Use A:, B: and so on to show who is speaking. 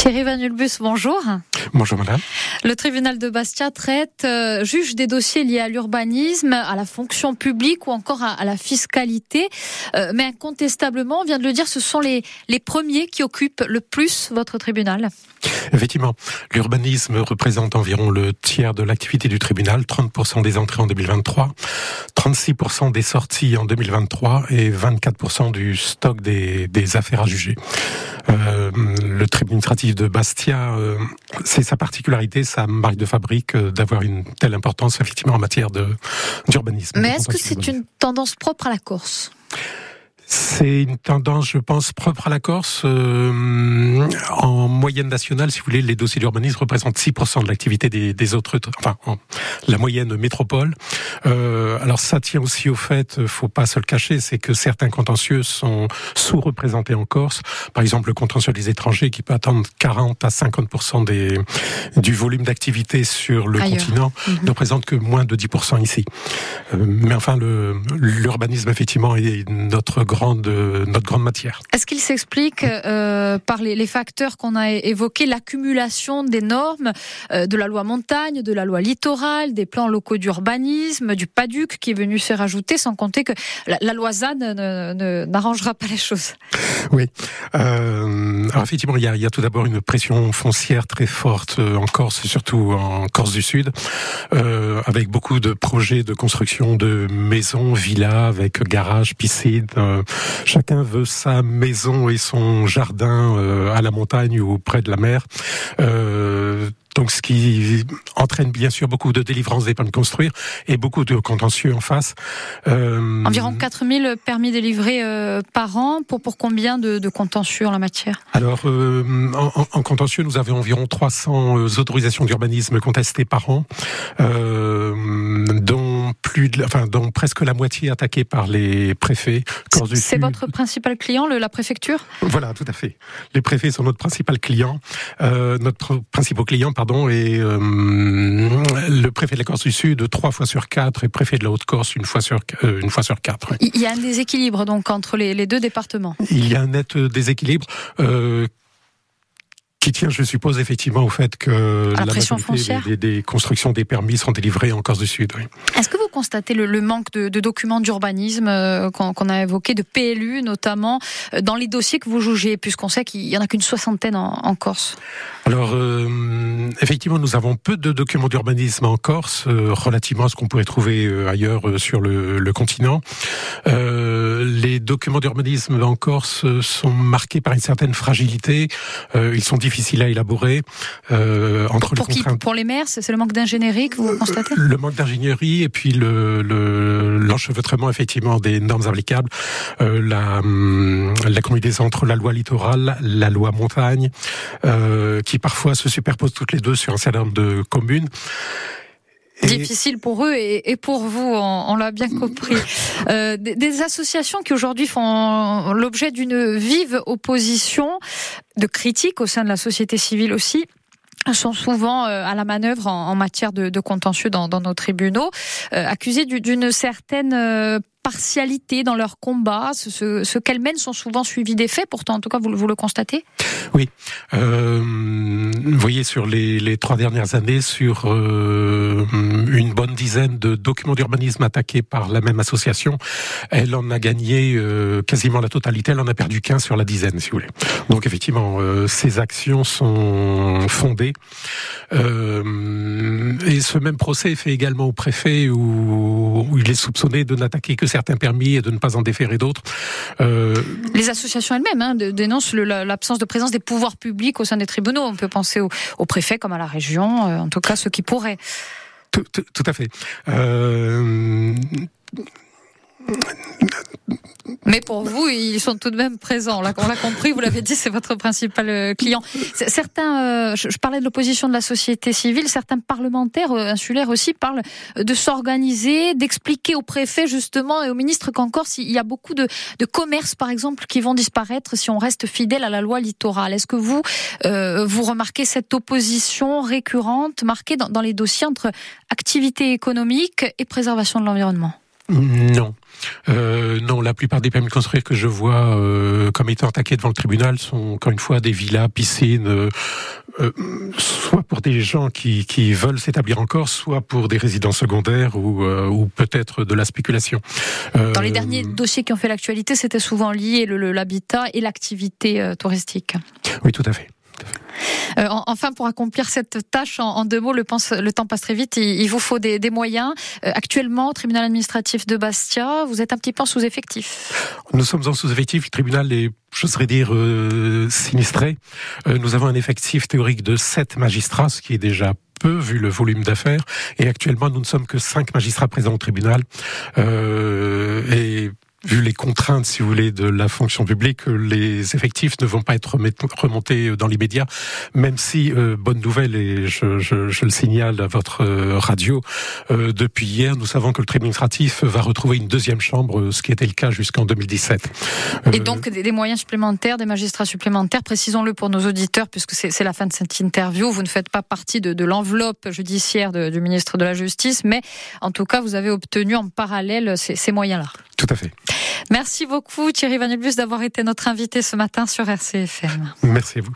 A: Thierry Vanulbus, bonjour.
B: Bonjour madame.
A: Le tribunal de Bastia traite, euh, juge des dossiers liés à l'urbanisme, à la fonction publique ou encore à, la fiscalité. Euh, mais incontestablement, on vient de le dire, ce sont les, les premiers qui occupent le plus votre tribunal.
B: Effectivement, l'urbanisme représente environ le tiers de l'activité du tribunal, 30% des entrées en 2023, 36% des sorties en 2023 et 24% du stock des, des affaires à juger. Euh, le tribunal administratif de Bastia, euh, c'est sa particularité, sa marque de fabrique euh, d'avoir une telle importance effectivement en matière d'urbanisme.
A: Mais est-ce que c'est une tendance propre à la Corse?
B: C'est une tendance, je pense, propre à la Corse. Euh, en moyenne nationale, si vous voulez, les dossiers d'urbanisme représentent 6% de l'activité des, des, autres, enfin, la moyenne métropole. Euh, alors ça tient aussi au fait, faut pas se le cacher, c'est que certains contentieux sont sous-représentés en Corse. Par exemple, le contentieux des étrangers qui peut atteindre 40 à 50% des, du volume d'activité sur le continent mhm. ne représente que moins de 10% ici. Euh, mais enfin, l'urbanisme, effectivement, est notre grand notre grande matière.
A: Est-ce qu'il s'explique euh, par les, facteurs qu'on a évoqués, l'accumulation des normes euh, de la loi montagne, de la loi littorale, des plans locaux d'urbanisme, du PADUC qui est venu se rajouter, sans compter que la, loi ZAN n'arrangera pas les choses?
B: Oui. Euh, alors effectivement, il y, a, il y a tout d'abord une pression foncière très forte en Corse, surtout en Corse du Sud, avec beaucoup de projets de construction de maisons, villas, avec garages, piscines, chacun veut sa maison et son jardin euh, à la montagne ou près de la mer. Euh, donc, ce qui entraîne bien sûr beaucoup de délivrance des permis de construire et beaucoup de contentieux en face.
A: Euh... Environ 4000 permis délivrés euh, par an. Pour, pour combien de, de contentieux en la matière?
B: Alors, euh, en, en, contentieux, nous avons environ 300 euh, autorisations d'urbanisme contestées par an, dont plus, de, enfin, dont presque la moitié attaquées par les préfets.
A: C'est votre principal client, le, la préfecture?
B: Voilà, tout à fait. Les préfets sont notre principal client. Euh, notre principal client, pardon, et euh, le préfet de la Corse du Sud trois fois sur quatre et le préfet de la Haute-Corse une fois sur euh, une fois sur quatre.
A: Il y a un déséquilibre donc entre les, les deux départements?
B: Il y a un net déséquilibre. Qui tient, je suppose, effectivement au fait que
A: la, pression foncière.
B: Des, des, constructions des permis sont délivrées en Corse du Sud. Oui.
A: Est-ce que vous constatez le, le manque de, de documents d'urbanisme euh, qu'on a évoqué, de PLU notamment, euh, dans les dossiers que vous jugez, puisqu'on sait qu'il y en a qu'une soixantaine en, en Corse?
B: Alors, euh, effectivement, nous avons peu de documents d'urbanisme en Corse, relativement à ce qu'on pourrait trouver ailleurs sur le, le continent. Les documents d'urbanisme en Corse sont marqués par une certaine fragilité. ils sont difficile à élaborer
A: euh, entre pour les qui, Pour les maires, c'est le manque d'ingénierie que vous constatez
B: Le manque d'ingénierie et puis le, l'enchevêtrement effectivement des normes applicables, euh, la, hum, la combinaison entre la loi littorale, la loi montagne, euh, qui parfois se superposent toutes les deux sur un certain nombre de communes.
A: Difficile pour eux et, pour vous, on, l'a bien compris. Euh, des, associations qui aujourd'hui font l'objet d'une vive opposition, de critiques au sein de la société civile aussi sont souvent euh, à la manœuvre en, matière de, contentieux dans, nos tribunaux, euh, accusés d'une certaine euh, partialité dans leur combat Ce, qu'elles mènent sont souvent suivis des faits, pourtant, en tout cas, vous, le constatez
B: Oui. Euh, vous voyez, sur les, trois dernières années, sur euh, une bonne dizaine de documents d'urbanisme attaqués par la même association, elle en a gagné euh, quasiment la totalité, elle en a perdu qu'un sur la dizaine, si vous voulez. Donc, effectivement, ces actions sont fondées. Et ce même procès est fait également au préfet où, où il est soupçonné de n'attaquer que certains permis et de ne pas en déférer d'autres.
A: Euh... Les associations elles-mêmes hein, dénoncent l'absence de présence des pouvoirs publics au sein des tribunaux. On peut penser aux au préfets comme à la région, euh, en tout cas ceux qui pourraient.
B: Tout, tout, tout à fait. Euh
A: mais pour vous, ils sont tout de même présents. on l'a compris, vous l'avez dit, c'est votre principal euh, client. Certains, euh, je parlais de l'opposition de la société civile, certains parlementaires euh, insulaires aussi parlent de s'organiser, d'expliquer au préfet justement et au ministre qu'en Corse, il y a beaucoup de, de commerces, par exemple, qui vont disparaître si on reste fidèle à la loi littorale. Est-ce que vous, vous remarquez cette opposition récurrente marquée dans les dossiers entre activité économique et préservation de l'environnement?
B: Non. Euh, non, la plupart des permis de construire que je vois euh, comme étant attaqués devant le tribunal sont encore une fois des villas, piscines, euh, euh soit pour des gens qui, qui veulent s'établir encore, soit pour des résidences secondaires ou, euh, ou peut-être de la spéculation.
A: Dans les derniers dossiers qui ont fait l'actualité, c'était souvent lié l'habitat et l'activité touristique.
B: Oui, tout à fait.
A: Euh, enfin, pour accomplir cette tâche, en, deux mots, le, temps passe très vite. Il, vous faut des, moyens. Euh, actuellement, au tribunal administratif de Bastia, vous êtes un petit peu en sous-effectif.
B: Nous sommes en sous-effectif. Le tribunal est, je serais dire, euh, sinistré. nous avons un effectif théorique de sept magistrats, ce qui est déjà peu vu le volume d'affaires. Et actuellement, nous ne sommes que cinq magistrats présents au tribunal. et vu les contraintes, si vous voulez, de la fonction publique, les effectifs ne vont pas être remontés dans l'immédiat, même si, euh, bonne nouvelle, et je, je, je, le signale à votre euh, radio, euh, depuis hier, nous savons que le tribunal administratif va retrouver une deuxième chambre, ce qui était le cas jusqu'en 2017.
A: Et donc des, moyens supplémentaires, des magistrats supplémentaires, précisons-le pour nos auditeurs, puisque c'est la fin de cette interview, vous ne faites pas partie de, de l'enveloppe judiciaire de, du ministre de la Justice, mais en tout cas, vous avez obtenu en parallèle ces, ces moyens-là.
B: Tout à fait.
A: Merci beaucoup Thierry Vanelbus d'avoir été notre invité ce matin sur RCFM.
B: Merci à vous.